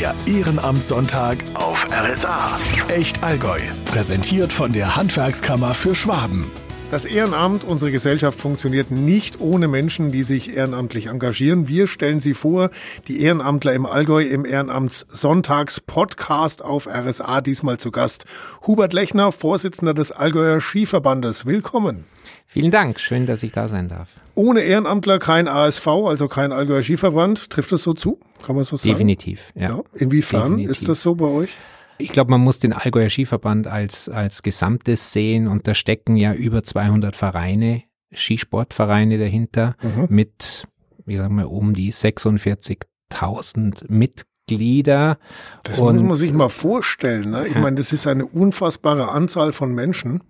Der Ehrenamtssonntag auf RSA. Echt Allgäu. Präsentiert von der Handwerkskammer für Schwaben. Das Ehrenamt, unsere Gesellschaft funktioniert nicht ohne Menschen, die sich ehrenamtlich engagieren. Wir stellen Sie vor, die Ehrenamtler im Allgäu im Ehrenamtssonntags-Podcast auf RSA, diesmal zu Gast. Hubert Lechner, Vorsitzender des Allgäuer Skiverbandes. Willkommen. Vielen Dank, schön, dass ich da sein darf. Ohne Ehrenamtler kein ASV, also kein Allgäuer Skiverband. Trifft das so zu? Kann man so sagen? Definitiv, ja. ja. Inwiefern Definitiv. ist das so bei euch? Ich glaube, man muss den Allgäuer Skiverband als, als Gesamtes sehen und da stecken ja über 200 Vereine, Skisportvereine dahinter mhm. mit, wie sagen wir, um die 46.000 Mitglieder. Das und muss man sich mal vorstellen. Ne? Ich meine, das ist eine unfassbare Anzahl von Menschen,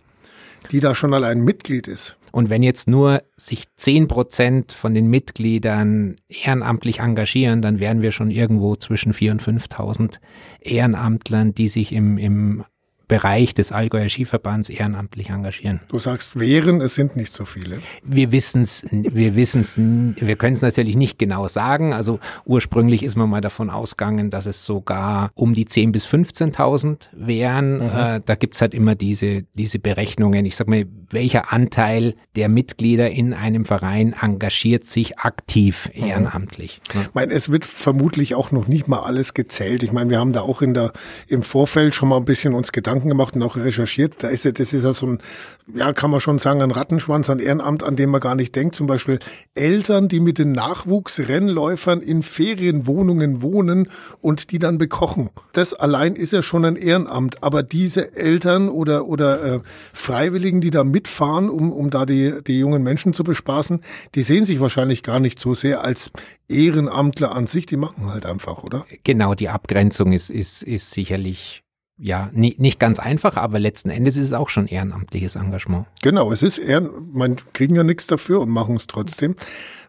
die da schon allein Mitglied ist. Und wenn jetzt nur sich zehn Prozent von den Mitgliedern ehrenamtlich engagieren, dann wären wir schon irgendwo zwischen 4.000 und 5.000 Ehrenamtlern, die sich im, im Bereich des Allgäuer Skiverbands ehrenamtlich engagieren. Du sagst wären, es sind nicht so viele. Wir wissen es, wir wissen es, wir können es natürlich nicht genau sagen. Also ursprünglich ist man mal davon ausgegangen, dass es sogar um die 10.000 bis 15.000 wären. Mhm. Äh, da gibt's halt immer diese, diese Berechnungen. Ich sag mal, welcher Anteil der Mitglieder in einem Verein engagiert sich aktiv mhm. ehrenamtlich? Mhm. Ich meine, es wird vermutlich auch noch nicht mal alles gezählt. Ich meine, wir haben da auch in der, im Vorfeld schon mal ein bisschen uns Gedanken Gedanken gemacht und auch recherchiert. Da ist ja, das ist ja so ein, ja, kann man schon sagen, ein Rattenschwanz an Ehrenamt, an dem man gar nicht denkt. Zum Beispiel Eltern, die mit den Nachwuchsrennläufern in Ferienwohnungen wohnen und die dann bekochen. Das allein ist ja schon ein Ehrenamt. Aber diese Eltern oder, oder äh, Freiwilligen, die da mitfahren, um, um da die, die jungen Menschen zu bespaßen, die sehen sich wahrscheinlich gar nicht so sehr als Ehrenamtler an sich. Die machen halt einfach, oder? Genau, die Abgrenzung ist, ist, ist sicherlich ja, nicht, ganz einfach, aber letzten Endes ist es auch schon ehrenamtliches Engagement. Genau, es ist Ehren, man kriegen ja nichts dafür und machen es trotzdem.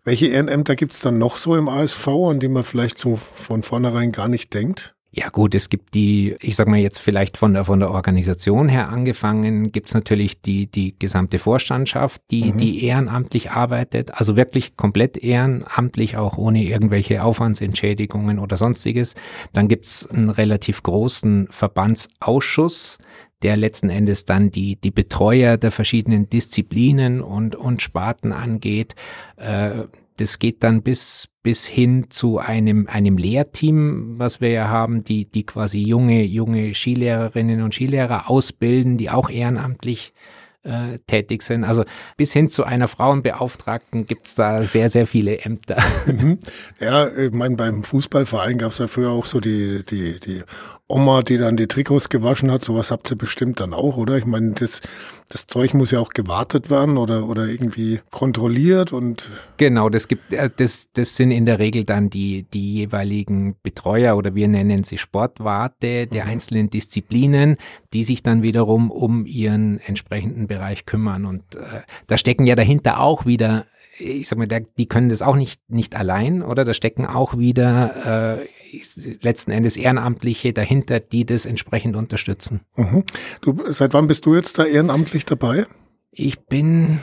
Welche Ehrenämter gibt es dann noch so im ASV, an die man vielleicht so von vornherein gar nicht denkt? Ja gut, es gibt die, ich sag mal jetzt vielleicht von der von der Organisation her angefangen, gibt's natürlich die die gesamte Vorstandschaft, die mhm. die ehrenamtlich arbeitet, also wirklich komplett ehrenamtlich, auch ohne irgendwelche Aufwandsentschädigungen oder sonstiges. Dann gibt's einen relativ großen Verbandsausschuss, der letzten Endes dann die, die Betreuer der verschiedenen Disziplinen und, und Sparten angeht. Äh, das geht dann bis, bis hin zu einem, einem Lehrteam, was wir ja haben, die, die quasi junge, junge Skilehrerinnen und Skilehrer ausbilden, die auch ehrenamtlich äh, tätig sind. Also bis hin zu einer Frauenbeauftragten gibt's da sehr, sehr viele Ämter. Mhm. Ja, ich meine, beim Fußballverein gab's ja früher auch so die, die, die Oma, die dann die Trikots gewaschen hat. Sowas habt ihr bestimmt dann auch, oder? Ich meine, das, das Zeug muss ja auch gewartet werden oder, oder irgendwie kontrolliert und. Genau, das gibt, äh, das, das sind in der Regel dann die, die jeweiligen Betreuer oder wir nennen sie Sportwarte der mhm. einzelnen Disziplinen, die sich dann wiederum um ihren entsprechenden Bereich kümmern. Und äh, da stecken ja dahinter auch wieder ich sag mal, die können das auch nicht, nicht allein, oder? Da stecken auch wieder äh, letzten Endes Ehrenamtliche dahinter, die das entsprechend unterstützen. Mhm. Du, seit wann bist du jetzt da ehrenamtlich dabei? Ich bin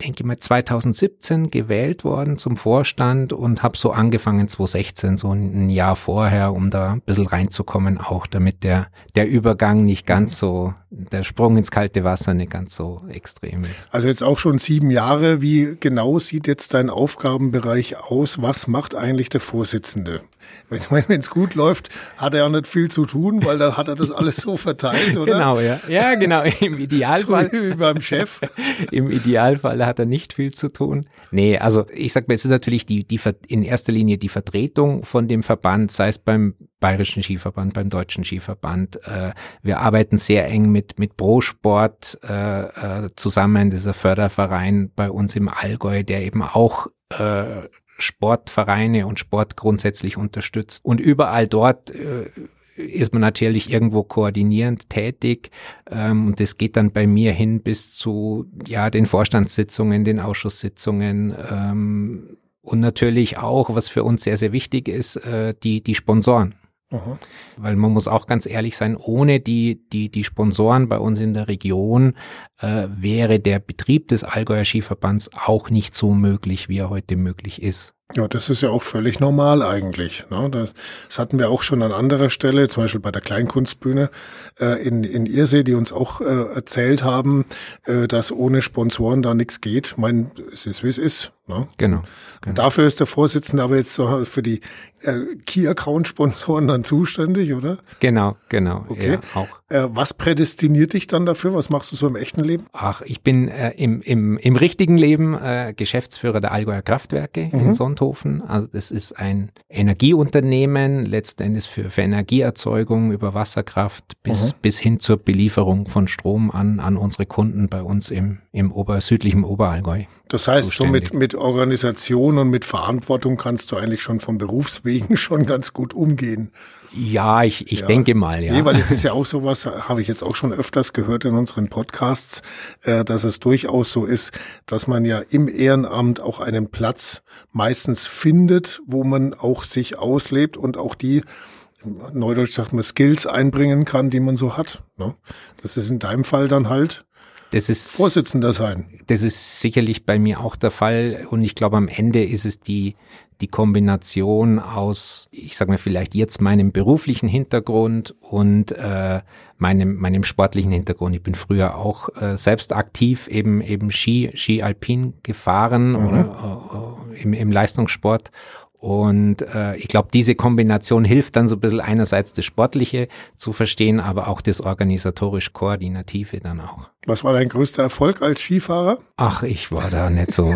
denke mal 2017 gewählt worden zum Vorstand und habe so angefangen 2016, so ein Jahr vorher, um da ein bisschen reinzukommen, auch damit der, der Übergang nicht ganz so, der Sprung ins kalte Wasser nicht ganz so extrem ist. Also jetzt auch schon sieben Jahre. Wie genau sieht jetzt dein Aufgabenbereich aus? Was macht eigentlich der Vorsitzende? Wenn es gut läuft, hat er auch nicht viel zu tun, weil dann hat er das alles so verteilt, oder? Genau, ja. Ja, genau. Im Idealfall. So wie beim Chef. Im Idealfall hat er nicht viel zu tun. Nee, also ich sag mal, es ist natürlich die, die in erster Linie die Vertretung von dem Verband, sei es beim Bayerischen Skiverband, beim Deutschen Skiverband. Äh, wir arbeiten sehr eng mit, mit ProSport äh, äh, zusammen, dieser Förderverein bei uns im Allgäu, der eben auch äh, Sportvereine und Sport grundsätzlich unterstützt. Und überall dort äh, ist man natürlich irgendwo koordinierend tätig ähm, und das geht dann bei mir hin bis zu ja den Vorstandssitzungen, den Ausschusssitzungen ähm, und natürlich auch, was für uns sehr sehr wichtig ist, äh, die die Sponsoren. Aha. Weil man muss auch ganz ehrlich sein, ohne die, die, die Sponsoren bei uns in der Region äh, wäre der Betrieb des Allgäuer Skiverbands auch nicht so möglich, wie er heute möglich ist. Ja, das ist ja auch völlig normal eigentlich. Ne? Das, das hatten wir auch schon an anderer Stelle, zum Beispiel bei der Kleinkunstbühne äh, in, in Irsee, die uns auch äh, erzählt haben, äh, dass ohne Sponsoren da nichts geht. Ich meine, es ist, wie es ist. Ne? Genau. genau. Dafür ist der Vorsitzende aber jetzt so für die äh, Key-Account-Sponsoren dann zuständig, oder? Genau, genau. Okay. Ja, auch. Äh, was prädestiniert dich dann dafür? Was machst du so im echten Leben? Ach, ich bin äh, im, im, im richtigen Leben äh, Geschäftsführer der Allgäuer Kraftwerke mhm. in Sonthofen. Also das ist ein Energieunternehmen, letzten Endes für, für Energieerzeugung über Wasserkraft bis, mhm. bis hin zur Belieferung von Strom an, an unsere Kunden bei uns im, im Ober, südlichen Oberallgäu. Das heißt, zuständig. so mit, mit Organisation und mit Verantwortung kannst du eigentlich schon vom Berufswegen schon ganz gut umgehen. Ja, ich, ich ja. denke mal, ja. Nee, weil es ist ja auch sowas, habe ich jetzt auch schon öfters gehört in unseren Podcasts, äh, dass es durchaus so ist, dass man ja im Ehrenamt auch einen Platz meistens findet, wo man auch sich auslebt und auch die Neudeutsch sagt man Skills einbringen kann, die man so hat. Ne? Das ist in deinem Fall dann halt das ist, Vorsitzender sein. Das ist sicherlich bei mir auch der Fall. Und ich glaube, am Ende ist es die, die Kombination aus, ich sage mal vielleicht jetzt meinem beruflichen Hintergrund und äh, meinem, meinem sportlichen Hintergrund. Ich bin früher auch äh, selbst aktiv, eben, eben Ski, Ski Alpin gefahren mhm. oder äh, im, im Leistungssport und äh, ich glaube, diese Kombination hilft dann so ein bisschen einerseits das Sportliche zu verstehen, aber auch das organisatorisch-koordinative dann auch. Was war dein größter Erfolg als Skifahrer? Ach, ich war da nicht so.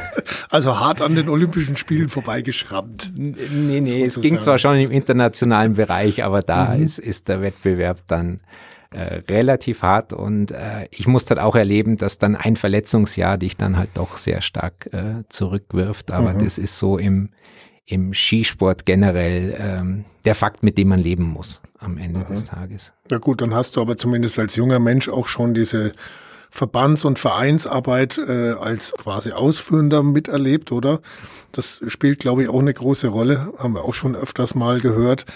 also hart an den Olympischen Spielen vorbeigeschrammt. Nee, nee, es ging zwar schon im internationalen Bereich, aber da mhm. ist, ist der Wettbewerb dann äh, relativ hart und äh, ich musste halt auch erleben, dass dann ein Verletzungsjahr dich dann halt doch sehr stark äh, zurückwirft. Aber mhm. das ist so im, im Skisport generell ähm, der Fakt, mit dem man leben muss am Ende mhm. des Tages. Ja gut, dann hast du aber zumindest als junger Mensch auch schon diese Verbands- und Vereinsarbeit äh, als quasi Ausführender miterlebt, oder? Das spielt, glaube ich, auch eine große Rolle, haben wir auch schon öfters mal gehört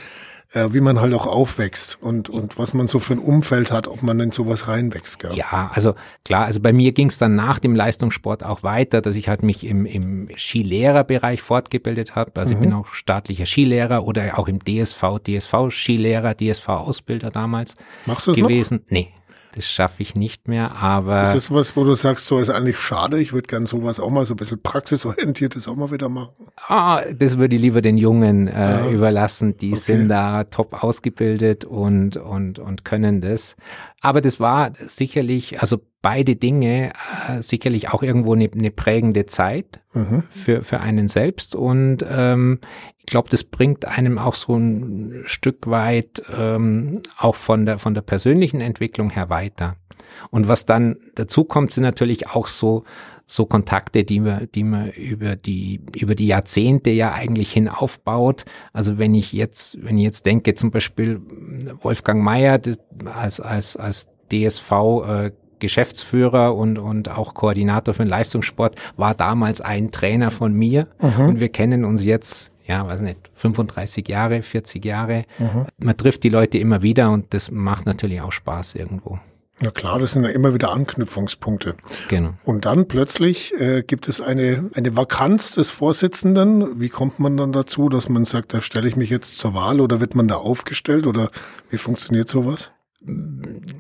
äh, wie man halt auch aufwächst und, und was man so für ein Umfeld hat, ob man in sowas reinwächst. Gell? Ja, also klar, also bei mir ging es dann nach dem Leistungssport auch weiter, dass ich halt mich im, im Skilehrerbereich fortgebildet habe. Also mhm. ich bin auch staatlicher Skilehrer oder auch im DSV, DSV-Skilehrer, DSV-Ausbilder damals Machst du gewesen. Noch? Nee, das schaffe ich nicht mehr, aber. Ist das was, wo du sagst, so ist eigentlich schade, ich würde gern sowas auch mal so ein bisschen praxisorientiertes auch mal wieder machen? Ah, das würde ich lieber den Jungen äh, ja. überlassen. Die okay. sind da top ausgebildet und, und, und können das. Aber das war sicherlich, also beide Dinge, äh, sicherlich auch irgendwo eine, eine prägende Zeit mhm. für, für einen selbst. Und ähm, ich glaube, das bringt einem auch so ein Stück weit ähm, auch von der, von der persönlichen Entwicklung her weiter. Und was dann dazu kommt, sind natürlich auch so, so Kontakte, die man, die man über die, über die Jahrzehnte ja eigentlich hin aufbaut. Also wenn ich jetzt, wenn ich jetzt denke, zum Beispiel Wolfgang Mayer als, als, als DSV äh, Geschäftsführer und, und auch Koordinator für den Leistungssport, war damals ein Trainer von mir mhm. und wir kennen uns jetzt ja, weiß nicht, 35 Jahre, 40 Jahre. Mhm. Man trifft die Leute immer wieder und das macht natürlich auch Spaß irgendwo. Na klar, das sind ja immer wieder Anknüpfungspunkte. Genau. Und dann plötzlich äh, gibt es eine, eine Vakanz des Vorsitzenden. Wie kommt man dann dazu, dass man sagt, da stelle ich mich jetzt zur Wahl oder wird man da aufgestellt oder wie funktioniert sowas?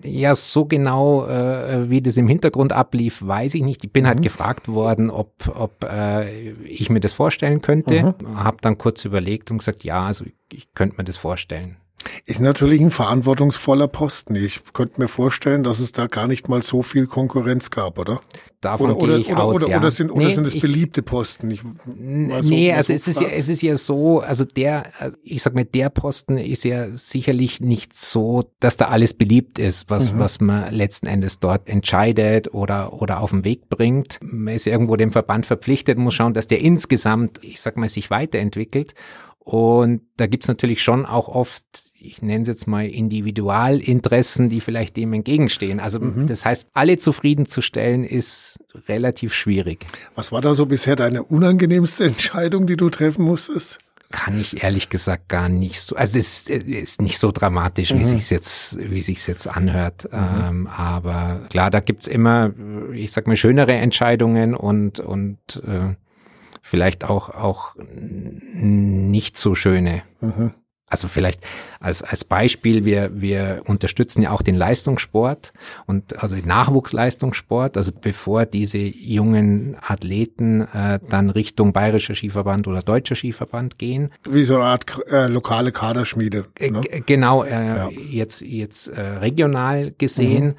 Ja, so genau, äh, wie das im Hintergrund ablief, weiß ich nicht. Ich bin halt mhm. halt gefragt worden, ob, ob äh, ich mir das vorstellen könnte. Mhm. Hab dann kurz überlegt und gesagt, ja, also ich, ich könnte mir das vorstellen. Ist natürlich ein verantwortungsvoller Posten. Ich könnte mir vorstellen, dass es da gar nicht mal so viel Konkurrenz gab, oder? Davon oder, gehe ich oder, aus, oder, ja. oder sind, oder sind es beliebte Posten? Ich, nee, so, also so es ist, ja, es ist ja so, also der, ich sag mal, der Posten ist ja sicherlich nicht so, dass da alles beliebt ist, was, mhm. was man letzten Endes dort entscheidet oder, oder auf den Weg bringt. Man ist irgendwo dem Verband verpflichtet, muss schauen, dass der insgesamt, ich sag mal, sich weiterentwickelt. Und da gibt's natürlich schon auch oft ich nenne es jetzt mal Individualinteressen, die vielleicht dem entgegenstehen. Also mhm. das heißt, alle zufriedenzustellen ist relativ schwierig. Was war da so bisher deine unangenehmste Entscheidung, die du treffen musstest? Kann ich ehrlich gesagt gar nicht so. Also es ist nicht so dramatisch, mhm. wie sich's jetzt, wie sich's jetzt anhört. Mhm. Ähm, aber klar, da gibt's immer, ich sag mal, schönere Entscheidungen und und äh, vielleicht auch, auch nicht so schöne. Mhm. Also vielleicht als, als Beispiel, wir, wir unterstützen ja auch den Leistungssport und also den Nachwuchsleistungssport, also bevor diese jungen Athleten äh, dann Richtung Bayerischer Skiverband oder Deutscher Skiverband gehen. Wie so eine Art äh, lokale Kaderschmiede. Ne? Äh, genau, äh, ja. jetzt, jetzt äh, regional gesehen. Mhm.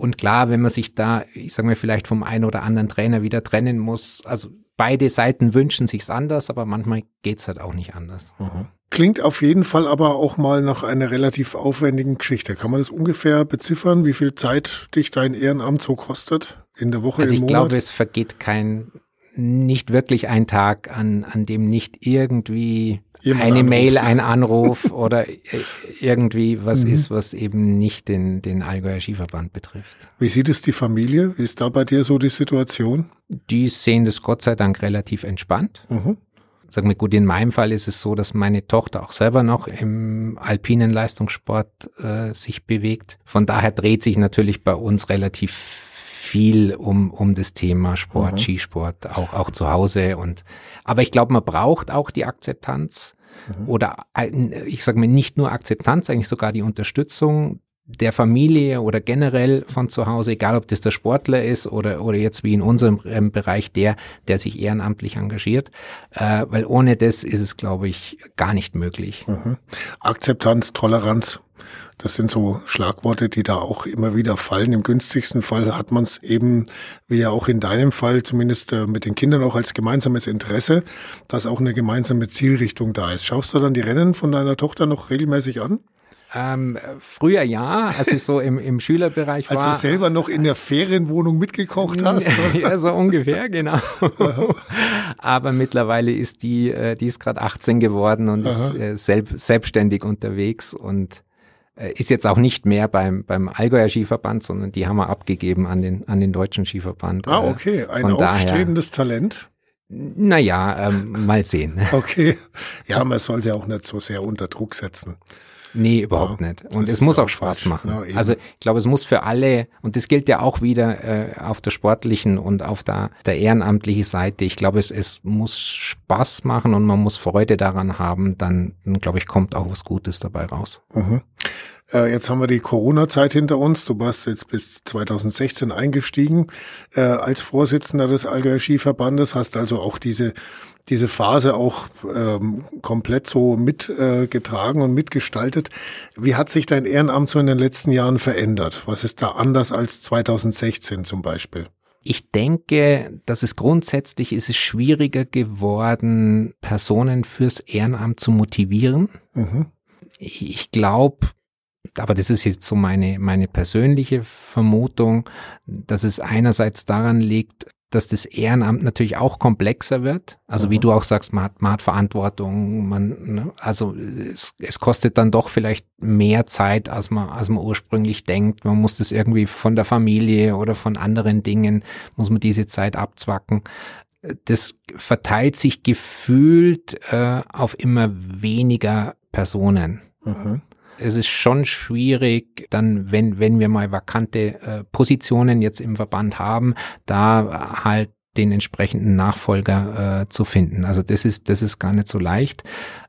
Und klar, wenn man sich da, ich sage mal, vielleicht vom einen oder anderen Trainer wieder trennen muss, also beide Seiten wünschen sich's anders, aber manchmal geht's halt auch nicht anders. Mhm. Klingt auf jeden Fall aber auch mal nach einer relativ aufwendigen Geschichte. Kann man das ungefähr beziffern, wie viel Zeit dich dein Ehrenamt so kostet in der Woche, also im Monat? Ich glaube, es vergeht kein, nicht wirklich ein Tag, an, an dem nicht irgendwie Jemand eine anruft. Mail, ein Anruf oder irgendwie was mhm. ist, was eben nicht den, den Allgäuer Skiverband betrifft. Wie sieht es die Familie? Wie ist da bei dir so die Situation? Die sehen das Gott sei Dank relativ entspannt. Mhm sagen wir gut, in meinem Fall ist es so, dass meine Tochter auch selber noch im alpinen Leistungssport äh, sich bewegt. Von daher dreht sich natürlich bei uns relativ viel um, um das Thema Sport, mhm. Skisport, auch, auch zu Hause. Und, aber ich glaube, man braucht auch die Akzeptanz mhm. oder ich sage mal nicht nur Akzeptanz, eigentlich sogar die Unterstützung der Familie oder generell von zu Hause, egal ob das der Sportler ist oder, oder jetzt wie in unserem ähm, Bereich der, der sich ehrenamtlich engagiert, äh, weil ohne das ist es, glaube ich, gar nicht möglich. Mhm. Akzeptanz, Toleranz, das sind so Schlagworte, die da auch immer wieder fallen. Im günstigsten Fall hat man es eben, wie ja auch in deinem Fall, zumindest äh, mit den Kindern auch als gemeinsames Interesse, dass auch eine gemeinsame Zielrichtung da ist. Schaust du dann die Rennen von deiner Tochter noch regelmäßig an? Ähm, früher ja, als ich so im, im Schülerbereich war. Als du selber noch in der Ferienwohnung mitgekocht hast? ja, so ungefähr, genau. Aber mittlerweile ist die, äh, die ist gerade 18 geworden und Aha. ist äh, selb, selbstständig unterwegs und äh, ist jetzt auch nicht mehr beim, beim Allgäuer Skiverband, sondern die haben wir abgegeben an den, an den deutschen Skiverband. Ah, okay. Ein Von aufstrebendes daher, Talent. Naja, ähm, mal sehen. Okay. Ja, man soll sie auch nicht so sehr unter Druck setzen. Nee, überhaupt ja, nicht. Und es muss auch Spaß falsch. machen. Ja, also ich glaube, es muss für alle, und das gilt ja auch wieder äh, auf der sportlichen und auf der, der ehrenamtlichen Seite. Ich glaube, es, es muss Spaß machen und man muss Freude daran haben, dann, dann glaube ich, kommt auch was Gutes dabei raus. Mhm. Äh, jetzt haben wir die Corona-Zeit hinter uns. Du warst jetzt bis 2016 eingestiegen äh, als Vorsitzender des Allgäuer Skiverbandes, hast also auch diese diese Phase auch ähm, komplett so mitgetragen äh, und mitgestaltet. Wie hat sich dein Ehrenamt so in den letzten Jahren verändert? Was ist da anders als 2016 zum Beispiel? Ich denke, dass es grundsätzlich ist es schwieriger geworden, Personen fürs Ehrenamt zu motivieren. Mhm. Ich glaube, aber das ist jetzt so meine, meine persönliche Vermutung, dass es einerseits daran liegt, dass das Ehrenamt natürlich auch komplexer wird. Also mhm. wie du auch sagst, man hat, man hat Verantwortung, man, ne, also es, es, kostet dann doch vielleicht mehr Zeit, als man, als man ursprünglich denkt. Man muss das irgendwie von der Familie oder von anderen Dingen, muss man diese Zeit abzwacken. Das verteilt sich gefühlt äh, auf immer weniger Personen. Mhm es ist schon schwierig, dann, wenn, wenn wir mal vakante äh, Positionen jetzt im Verband haben, da halt den entsprechenden Nachfolger äh, zu finden. Also das ist, das ist gar nicht so leicht.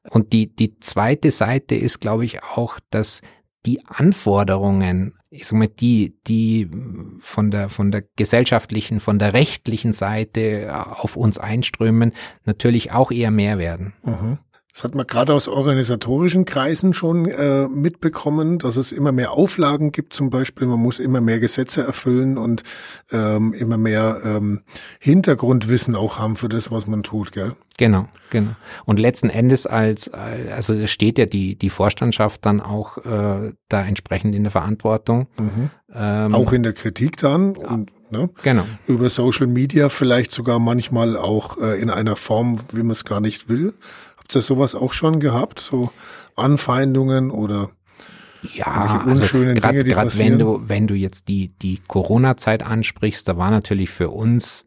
Und die, die zweite Seite ist, glaube ich, auch, dass die Anforderungen, ich sag mal, die, die von der, von der gesellschaftlichen, von der rechtlichen Seite auf uns einströmen, natürlich auch eher mehr werden. Mhm. Das hat man gerade aus organisatorischen Kreisen schon äh, mitbekommen, dass es immer mehr Auflagen gibt. Zum Beispiel, man muss immer mehr Gesetze erfüllen und ähm, immer mehr ähm, Hintergrundwissen auch haben für das, was man tut, gell? Genau, genau. Und letzten Endes als, also steht ja die, die Vorstandschaft dann auch äh, da entsprechend in der Verantwortung. Mhm. Ähm, auch in der Kritik dann und ne? genau. über Social Media vielleicht sogar manchmal auch äh, in einer Form, wie man es gar nicht will. Habt ihr sowas auch schon gehabt? So Anfeindungen oder ja, also gerade wenn du wenn du jetzt die die Corona-Zeit ansprichst, da war natürlich für uns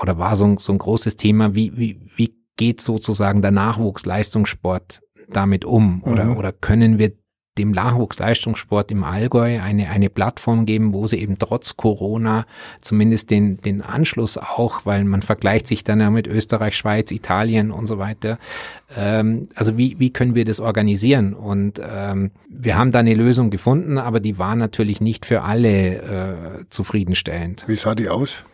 oder war so, so ein großes Thema, wie wie wie geht sozusagen der Nachwuchsleistungssport damit um oder mhm. oder können wir dem Nachwuchsleistungssport im Allgäu eine, eine Plattform geben, wo sie eben trotz Corona zumindest den, den Anschluss auch, weil man vergleicht sich dann ja mit Österreich, Schweiz, Italien und so weiter. Ähm, also wie, wie können wir das organisieren? Und ähm, wir haben da eine Lösung gefunden, aber die war natürlich nicht für alle äh, zufriedenstellend. Wie sah die aus?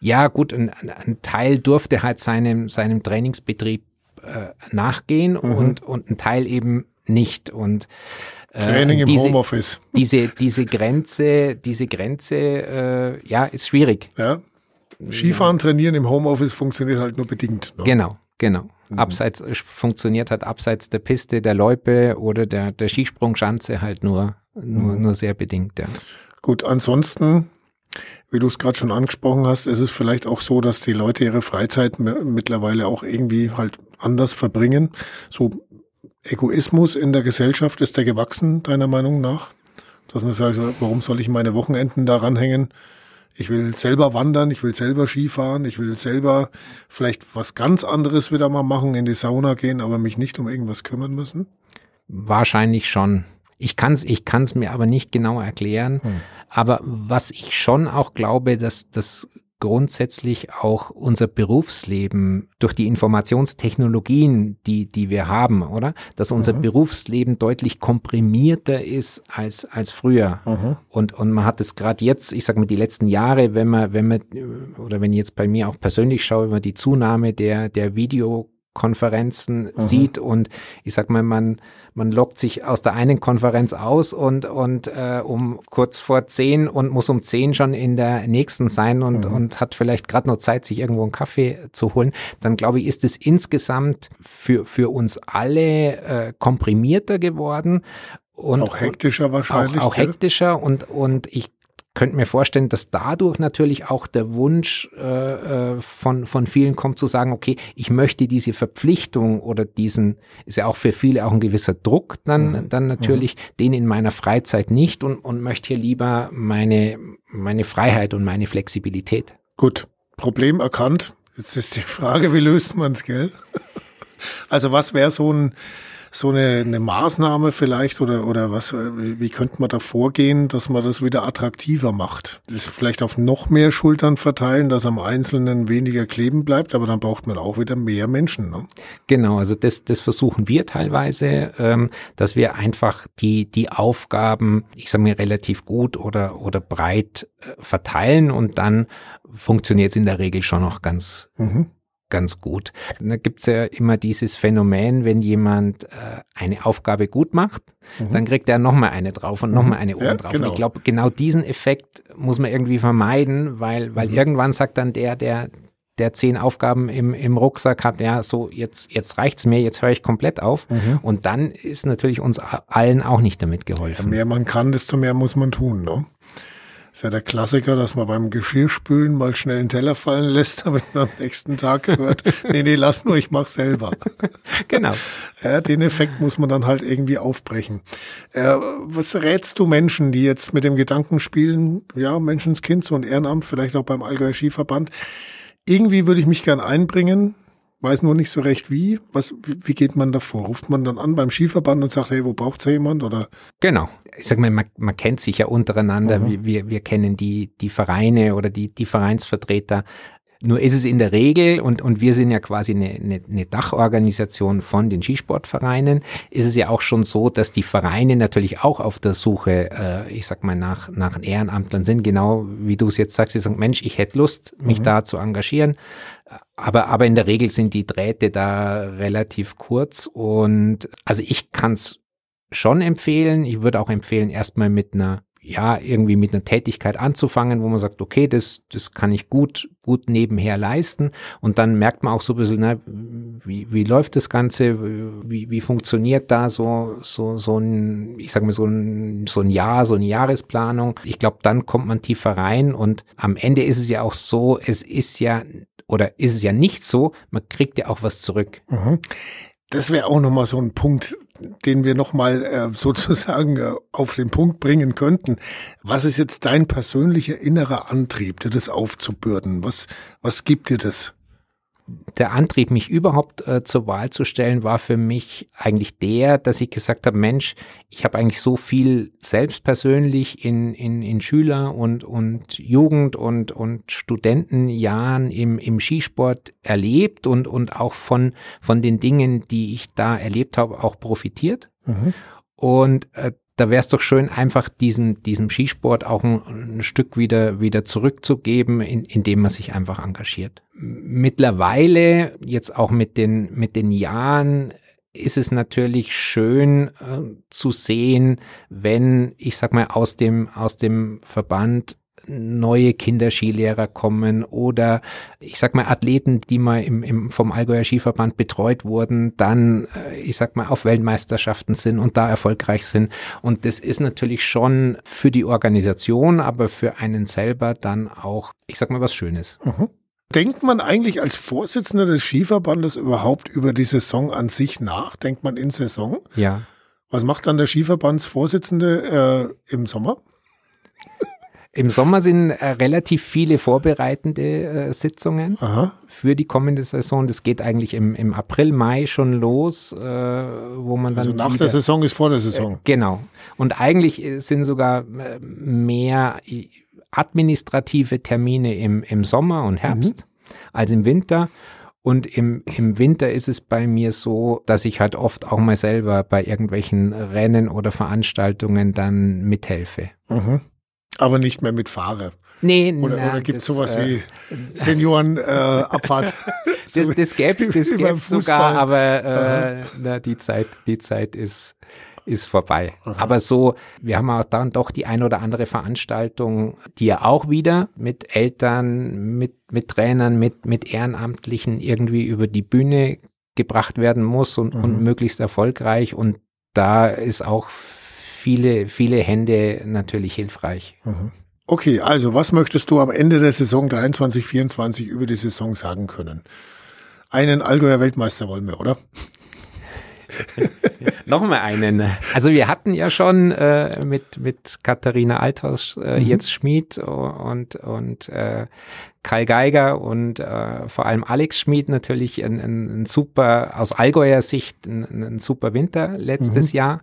Ja, gut, ein, ein Teil durfte halt seinem, seinem Trainingsbetrieb äh, nachgehen mhm. und, und ein Teil eben nicht. Und äh, Training im diese, Homeoffice. Diese, diese Grenze, diese Grenze, äh, ja, ist schwierig. Ja. Skifahren, trainieren im Homeoffice funktioniert halt nur bedingt. Ne? Genau, genau. Mhm. Abseits funktioniert halt abseits der Piste, der Loipe oder der, der Skisprungschanze halt nur, nur, mhm. nur sehr bedingt, ja. Gut, ansonsten, wie du es gerade schon angesprochen hast, ist es vielleicht auch so, dass die Leute ihre Freizeit mittlerweile auch irgendwie halt anders verbringen. So Egoismus in der Gesellschaft, ist der gewachsen, deiner Meinung nach? Dass man sagt, warum soll ich meine Wochenenden daran hängen? Ich will selber wandern, ich will selber Skifahren, ich will selber vielleicht was ganz anderes wieder mal machen, in die Sauna gehen, aber mich nicht um irgendwas kümmern müssen? Wahrscheinlich schon. Ich kann es ich kann's mir aber nicht genau erklären. Hm. Aber was ich schon auch glaube, dass das grundsätzlich auch unser Berufsleben durch die Informationstechnologien, die, die wir haben, oder? Dass unser mhm. Berufsleben deutlich komprimierter ist als, als früher. Mhm. Und, und man hat es gerade jetzt, ich sage mal, die letzten Jahre, wenn man, wenn man, oder wenn ich jetzt bei mir auch persönlich schaue, wenn man die Zunahme der, der Video Konferenzen mhm. sieht und ich sag mal, man, man lockt sich aus der einen Konferenz aus und, und äh, um kurz vor zehn und muss um zehn schon in der nächsten sein und, mhm. und hat vielleicht gerade noch Zeit, sich irgendwo einen Kaffee zu holen, dann glaube ich, ist es insgesamt für, für uns alle äh, komprimierter geworden. Und, auch hektischer wahrscheinlich. Auch, auch hektischer und, und ich könnte mir vorstellen, dass dadurch natürlich auch der Wunsch äh, äh, von, von vielen kommt zu sagen, okay, ich möchte diese Verpflichtung oder diesen, ist ja auch für viele auch ein gewisser Druck dann, mhm. dann natürlich, mhm. den in meiner Freizeit nicht und, und möchte hier lieber meine, meine Freiheit und meine Flexibilität. Gut, Problem erkannt. Jetzt ist die Frage, wie löst man es, gell? Also was wäre so ein so eine, eine Maßnahme vielleicht oder, oder was, wie, wie könnte man da vorgehen, dass man das wieder attraktiver macht? Das vielleicht auf noch mehr Schultern verteilen, dass am Einzelnen weniger kleben bleibt, aber dann braucht man auch wieder mehr Menschen. Ne? Genau, also das, das versuchen wir teilweise, ähm, dass wir einfach die, die Aufgaben, ich sage mir, relativ gut oder, oder breit äh, verteilen und dann funktioniert es in der Regel schon noch ganz, mhm ganz gut. Da gibt's ja immer dieses Phänomen, wenn jemand äh, eine Aufgabe gut macht, mhm. dann kriegt er nochmal eine drauf und nochmal mhm. eine oben ja, drauf. Genau. Und ich glaube, genau diesen Effekt muss man irgendwie vermeiden, weil, weil mhm. irgendwann sagt dann der, der, der zehn Aufgaben im, im Rucksack hat, ja, so jetzt, jetzt reicht's mir, jetzt höre ich komplett auf. Mhm. Und dann ist natürlich uns allen auch nicht damit geholfen. Je mehr man kann, desto mehr muss man tun, ne? Ist ja der Klassiker, dass man beim Geschirrspülen mal schnell einen Teller fallen lässt, damit man am nächsten Tag hört, nee, nee, lass nur, ich mach selber. Genau. Ja, den Effekt muss man dann halt irgendwie aufbrechen. Äh, was rätst du Menschen, die jetzt mit dem Gedanken spielen, ja, Menschenskind, so ein Ehrenamt, vielleicht auch beim Allgäu Skiverband, irgendwie würde ich mich gern einbringen, weiß nur nicht so recht wie. Was, wie geht man davor? Ruft man dann an beim Skiverband und sagt, hey, wo braucht's da jemand? Oder? Genau. Ich sag mal, man, man kennt sich ja untereinander. Mhm. Wir, wir kennen die, die Vereine oder die, die Vereinsvertreter. Nur ist es in der Regel, und, und wir sind ja quasi eine, eine, eine Dachorganisation von den Skisportvereinen, ist es ja auch schon so, dass die Vereine natürlich auch auf der Suche, äh, ich sag mal, nach, nach Ehrenamtlern sind, genau wie du es jetzt sagst, sie sagen, Mensch, ich hätte Lust, mich mhm. da zu engagieren. Aber, aber in der Regel sind die Drähte da relativ kurz und also ich kann es schon empfehlen. Ich würde auch empfehlen, erstmal mit einer ja, irgendwie mit einer Tätigkeit anzufangen, wo man sagt, okay, das, das kann ich gut, gut nebenher leisten. Und dann merkt man auch so ein bisschen, na, wie, wie läuft das Ganze? Wie, wie funktioniert da so, so, so ein, ich sag mal, so ein, so ein Jahr, so eine Jahresplanung? Ich glaube, dann kommt man tiefer rein und am Ende ist es ja auch so, es ist ja, oder ist es ja nicht so, man kriegt ja auch was zurück. Mhm. Das wäre auch nochmal so ein Punkt, den wir nochmal äh, sozusagen äh, auf den Punkt bringen könnten. Was ist jetzt dein persönlicher innerer Antrieb, dir das aufzubürden? Was, was gibt dir das? Der Antrieb, mich überhaupt äh, zur Wahl zu stellen, war für mich eigentlich der, dass ich gesagt habe, Mensch, ich habe eigentlich so viel selbst persönlich in, in, in Schüler- und, und Jugend- und, und Studentenjahren im, im Skisport erlebt und, und auch von, von den Dingen, die ich da erlebt habe, auch profitiert. Mhm. Und äh, da wäre es doch schön, einfach diesem, diesem Skisport auch ein, ein, Stück wieder, wieder zurückzugeben, in, indem man sich einfach engagiert. Mittlerweile, jetzt auch mit den, mit den Jahren, ist es natürlich schön äh, zu sehen, wenn, ich sag mal, aus dem, aus dem Verband neue Kinderskilehrer kommen oder ich sag mal Athleten, die mal im, im, vom Allgäuer Skiverband betreut wurden, dann äh, ich sag mal auf Weltmeisterschaften sind und da erfolgreich sind. Und das ist natürlich schon für die Organisation, aber für einen selber dann auch, ich sag mal, was Schönes. Mhm. Denkt man eigentlich als Vorsitzender des Skiverbandes überhaupt über die Saison an sich nach? Denkt man in Saison? Ja. Was macht dann der Skiverbandsvorsitzende äh, im Sommer? Im Sommer sind äh, relativ viele vorbereitende äh, Sitzungen Aha. für die kommende Saison. Das geht eigentlich im, im April, Mai schon los, äh, wo man dann. Also nach wieder, der Saison ist vor der Saison. Äh, genau. Und eigentlich äh, sind sogar mehr administrative Termine im, im Sommer und Herbst mhm. als im Winter. Und im, im Winter ist es bei mir so, dass ich halt oft auch mal selber bei irgendwelchen Rennen oder Veranstaltungen dann mithelfe. Mhm aber nicht mehr mit Fahrer. Nee, oder, oder gibt es sowas äh, wie Seniorenabfahrt? Äh, das das gäbe das gäb's sogar, aber äh, na, die Zeit, die Zeit ist ist vorbei. Aha. Aber so, wir haben auch dann doch die ein oder andere Veranstaltung, die ja auch wieder mit Eltern, mit, mit Trainern, mit, mit Ehrenamtlichen irgendwie über die Bühne gebracht werden muss und, mhm. und möglichst erfolgreich. Und da ist auch viele, viele Hände natürlich hilfreich. Mhm. Okay, also was möchtest du am Ende der Saison 23, 24 über die Saison sagen können? Einen Allgäuer Weltmeister wollen wir, oder? Nochmal einen. Also wir hatten ja schon äh, mit, mit Katharina Althaus äh, mhm. jetzt Schmid und, und äh, Karl Geiger und äh, vor allem Alex Schmid natürlich ein, ein, ein super, aus Allgäuer Sicht ein, ein super Winter letztes mhm. Jahr.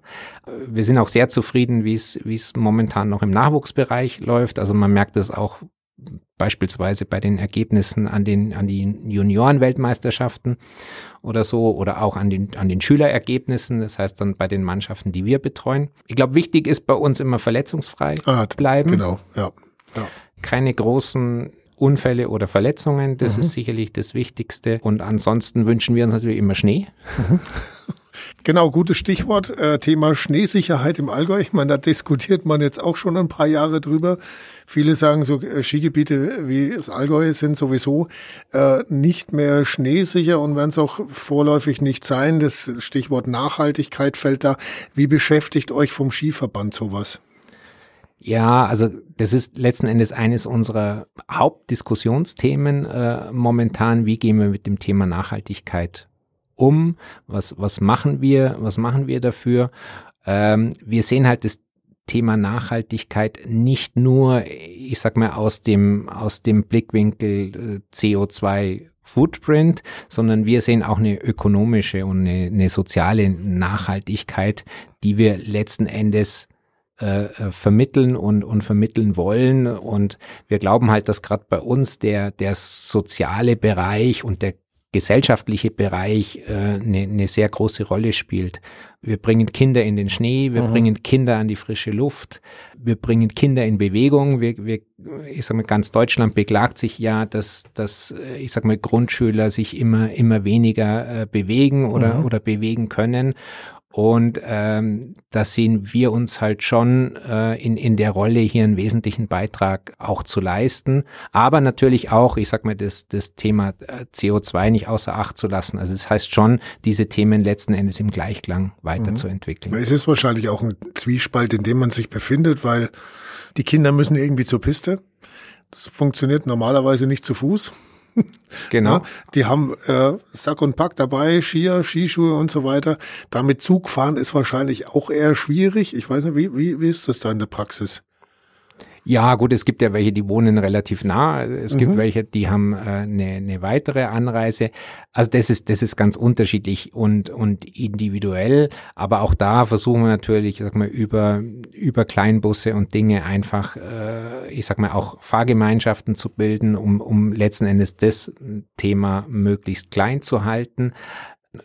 Wir sind auch sehr zufrieden, wie es wie es momentan noch im Nachwuchsbereich läuft. Also man merkt es auch beispielsweise bei den Ergebnissen an den an die Juniorenweltmeisterschaften oder so oder auch an den an den Schülerergebnissen, das heißt dann bei den Mannschaften, die wir betreuen. Ich glaube, wichtig ist bei uns immer verletzungsfrei ah, bleiben. Genau, ja. ja. Keine großen Unfälle oder Verletzungen, das mhm. ist sicherlich das Wichtigste. Und ansonsten wünschen wir uns natürlich immer Schnee. Genau, gutes Stichwort. Äh, Thema Schneesicherheit im Allgäu. Ich meine, da diskutiert man jetzt auch schon ein paar Jahre drüber. Viele sagen, so äh, Skigebiete wie das Allgäu sind sowieso äh, nicht mehr schneesicher und werden es auch vorläufig nicht sein. Das Stichwort Nachhaltigkeit fällt da. Wie beschäftigt euch vom Skiverband sowas? Ja, also das ist letzten Endes eines unserer Hauptdiskussionsthemen äh, momentan. Wie gehen wir mit dem Thema Nachhaltigkeit um? Was, was machen wir? Was machen wir dafür? Ähm, wir sehen halt das Thema Nachhaltigkeit nicht nur, ich sag mal, aus dem, aus dem Blickwinkel äh, CO2 Footprint, sondern wir sehen auch eine ökonomische und eine, eine soziale Nachhaltigkeit, die wir letzten Endes äh, äh, vermitteln und, und vermitteln wollen. Und wir glauben halt, dass gerade bei uns der, der soziale Bereich und der gesellschaftliche Bereich äh, eine, eine sehr große Rolle spielt. Wir bringen Kinder in den Schnee, wir mhm. bringen Kinder an die frische Luft, wir bringen Kinder in Bewegung. Wir, wir, ich sag mal, ganz Deutschland beklagt sich ja, dass, dass äh, ich sag mal, Grundschüler sich immer, immer weniger äh, bewegen oder, mhm. oder bewegen können. Und ähm, da sehen wir uns halt schon äh, in, in der Rolle, hier einen wesentlichen Beitrag auch zu leisten. Aber natürlich auch, ich sag mal, das, das Thema äh, CO2 nicht außer Acht zu lassen. Also das heißt schon, diese Themen letzten Endes im Gleichklang weiterzuentwickeln. Mhm. Es ist wahrscheinlich auch ein Zwiespalt, in dem man sich befindet, weil die Kinder müssen irgendwie zur Piste. Das funktioniert normalerweise nicht zu Fuß. Genau. Ja, die haben äh, Sack und Pack dabei, Skier, Skischuhe und so weiter. Damit Zug fahren ist wahrscheinlich auch eher schwierig. Ich weiß nicht, wie, wie, wie ist das da in der Praxis? Ja, gut, es gibt ja welche, die wohnen relativ nah. Es mhm. gibt welche, die haben äh, eine, eine weitere Anreise. Also das ist, das ist ganz unterschiedlich und, und individuell. Aber auch da versuchen wir natürlich, sag mal, über, über Kleinbusse und Dinge einfach, äh, ich sag mal, auch Fahrgemeinschaften zu bilden, um, um letzten Endes das Thema möglichst klein zu halten.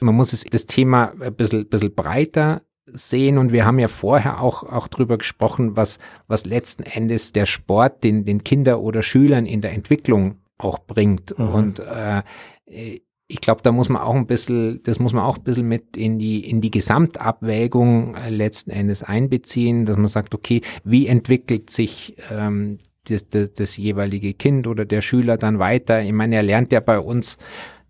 Man muss es, das Thema ein bisschen, bisschen breiter sehen und wir haben ja vorher auch, auch drüber gesprochen, was, was letzten Endes der Sport den, den Kinder oder Schülern in der Entwicklung auch bringt. Mhm. Und äh, ich glaube, da muss man auch ein bisschen, das muss man auch ein bisschen mit in die, in die Gesamtabwägung äh, letzten Endes einbeziehen, dass man sagt, okay, wie entwickelt sich ähm, das, das, das jeweilige Kind oder der Schüler dann weiter? Ich meine, er lernt ja bei uns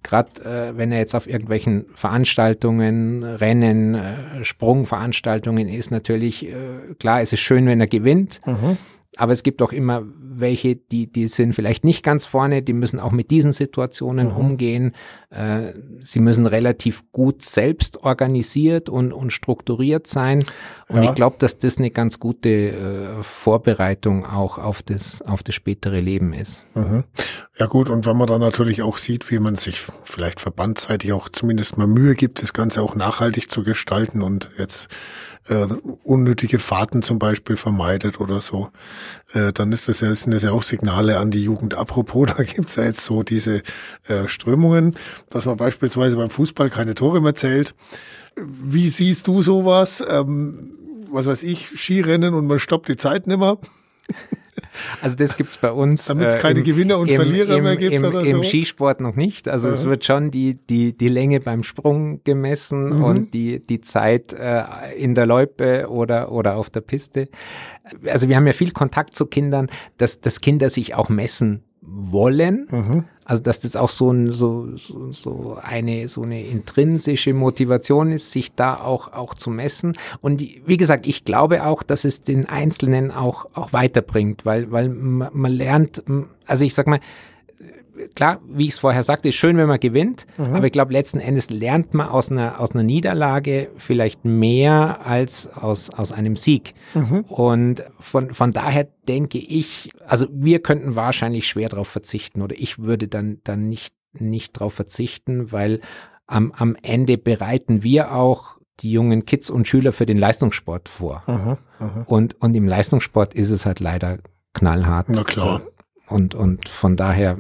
gerade äh, wenn er jetzt auf irgendwelchen Veranstaltungen, Rennen, äh, Sprungveranstaltungen ist, natürlich, äh, klar, es ist schön, wenn er gewinnt. Mhm. Aber es gibt auch immer welche, die, die sind vielleicht nicht ganz vorne, die müssen auch mit diesen Situationen mhm. umgehen. Äh, sie müssen relativ gut selbst organisiert und, und strukturiert sein. Und ja. ich glaube, dass das eine ganz gute äh, Vorbereitung auch auf das, auf das spätere Leben ist. Mhm. Ja gut, und wenn man dann natürlich auch sieht, wie man sich vielleicht verbandseitig auch zumindest mal Mühe gibt, das Ganze auch nachhaltig zu gestalten und jetzt äh, unnötige Fahrten zum Beispiel vermeidet oder so, äh, dann ist das ja, sind das ja auch Signale an die Jugend. Apropos, da gibt's ja jetzt so diese äh, Strömungen, dass man beispielsweise beim Fußball keine Tore mehr zählt. Wie siehst du sowas? Ähm, was weiß ich, Skirennen und man stoppt die Zeit nimmer? Also das gibt's bei uns. Damit es äh, keine äh, Gewinner und im, Verlierer im, mehr gibt oder so? Im Skisport noch nicht. Also ja. es wird schon die, die, die Länge beim Sprung gemessen mhm. und die, die Zeit äh, in der Loipe oder, oder auf der Piste. Also wir haben ja viel Kontakt zu Kindern, dass, dass Kinder sich auch messen wollen. Mhm. Also dass das auch so, ein, so, so, so eine so eine intrinsische Motivation ist, sich da auch auch zu messen. Und wie gesagt, ich glaube auch, dass es den Einzelnen auch auch weiterbringt, weil weil man lernt, also ich sag mal, klar, wie ich es vorher sagte, ist schön, wenn man gewinnt, mhm. aber ich glaube, letzten Endes lernt man aus einer, aus einer Niederlage vielleicht mehr als aus, aus einem Sieg. Mhm. Und von, von daher denke ich, also wir könnten wahrscheinlich schwer darauf verzichten oder ich würde dann, dann nicht, nicht darauf verzichten, weil am, am Ende bereiten wir auch die jungen Kids und Schüler für den Leistungssport vor. Mhm. Und, und im Leistungssport ist es halt leider knallhart. Na klar. Und, und von daher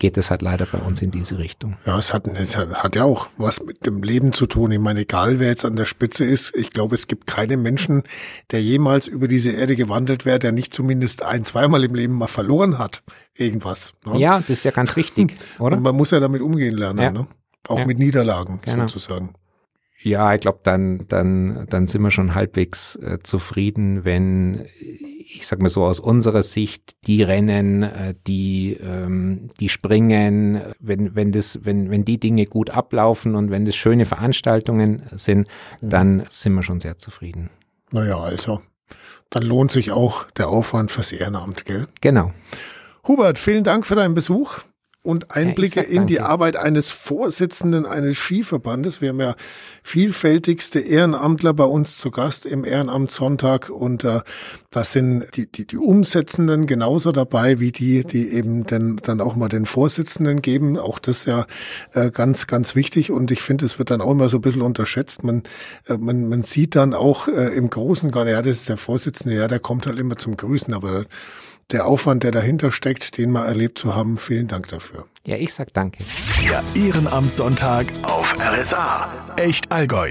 geht es halt leider bei uns in diese Richtung. Ja, es hat, es hat ja auch was mit dem Leben zu tun. Ich meine, egal wer jetzt an der Spitze ist, ich glaube, es gibt keinen Menschen, der jemals über diese Erde gewandelt wäre, der nicht zumindest ein, zweimal im Leben mal verloren hat. Irgendwas. Ne? Ja, das ist ja ganz wichtig, oder? Und man muss ja damit umgehen lernen, ja. ne? Auch ja. mit Niederlagen genau. sozusagen. Ja, ich glaube, dann, dann, dann sind wir schon halbwegs äh, zufrieden, wenn ich sag mal so aus unserer Sicht, die Rennen, äh, die, ähm, die springen, wenn, wenn das, wenn, wenn die Dinge gut ablaufen und wenn das schöne Veranstaltungen sind, mhm. dann sind wir schon sehr zufrieden. Naja, also, dann lohnt sich auch der Aufwand fürs Ehrenamt, gell? Genau. Hubert, vielen Dank für deinen Besuch und Einblicke ja, in die Arbeit eines Vorsitzenden eines Skiverbandes. Wir haben ja vielfältigste Ehrenamtler bei uns zu Gast im Ehrenamtssonntag und äh, das sind die, die, die Umsetzenden genauso dabei wie die, die eben den, dann auch mal den Vorsitzenden geben. Auch das ja äh, ganz, ganz wichtig und ich finde, es wird dann auch immer so ein bisschen unterschätzt. Man, äh, man, man sieht dann auch äh, im Großen, ja, das ist der Vorsitzende, ja, der kommt halt immer zum Grüßen, aber der Aufwand, der dahinter steckt, den mal erlebt zu haben. Vielen Dank dafür. Ja, ich sag danke. Der Ehrenamtssonntag auf RSA. Echt Allgäu.